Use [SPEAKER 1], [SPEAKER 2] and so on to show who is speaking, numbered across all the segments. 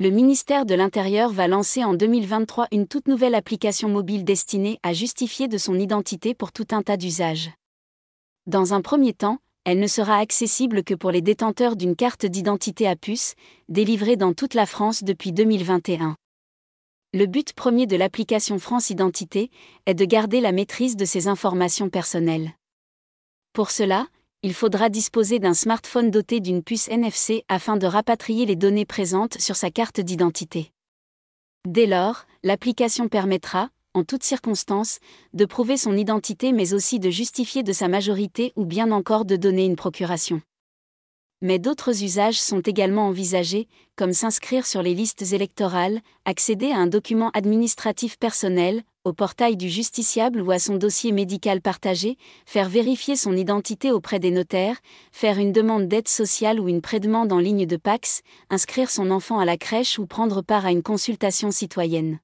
[SPEAKER 1] le ministère de l'Intérieur va lancer en 2023 une toute nouvelle application mobile destinée à justifier de son identité pour tout un tas d'usages. Dans un premier temps, elle ne sera accessible que pour les détenteurs d'une carte d'identité à puce, délivrée dans toute la France depuis 2021. Le but premier de l'application France Identité est de garder la maîtrise de ses informations personnelles. Pour cela, il faudra disposer d'un smartphone doté d'une puce NFC afin de rapatrier les données présentes sur sa carte d'identité. Dès lors, l'application permettra, en toutes circonstances, de prouver son identité mais aussi de justifier de sa majorité ou bien encore de donner une procuration. Mais d'autres usages sont également envisagés, comme s'inscrire sur les listes électorales, accéder à un document administratif personnel, au portail du justiciable ou à son dossier médical partagé, faire vérifier son identité auprès des notaires, faire une demande d'aide sociale ou une prédemande en ligne de Pax, inscrire son enfant à la crèche ou prendre part à une consultation citoyenne.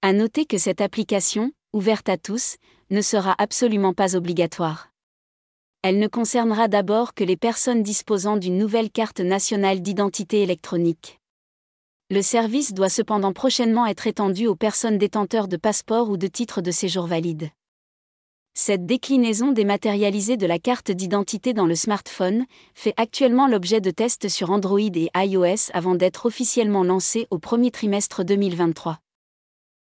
[SPEAKER 1] À noter que cette application, ouverte à tous, ne sera absolument pas obligatoire. Elle ne concernera d'abord que les personnes disposant d'une nouvelle carte nationale d'identité électronique. Le service doit cependant prochainement être étendu aux personnes détenteurs de passeports ou de titres de séjour valides. Cette déclinaison dématérialisée de la carte d'identité dans le smartphone fait actuellement l'objet de tests sur Android et iOS avant d'être officiellement lancée au premier trimestre 2023.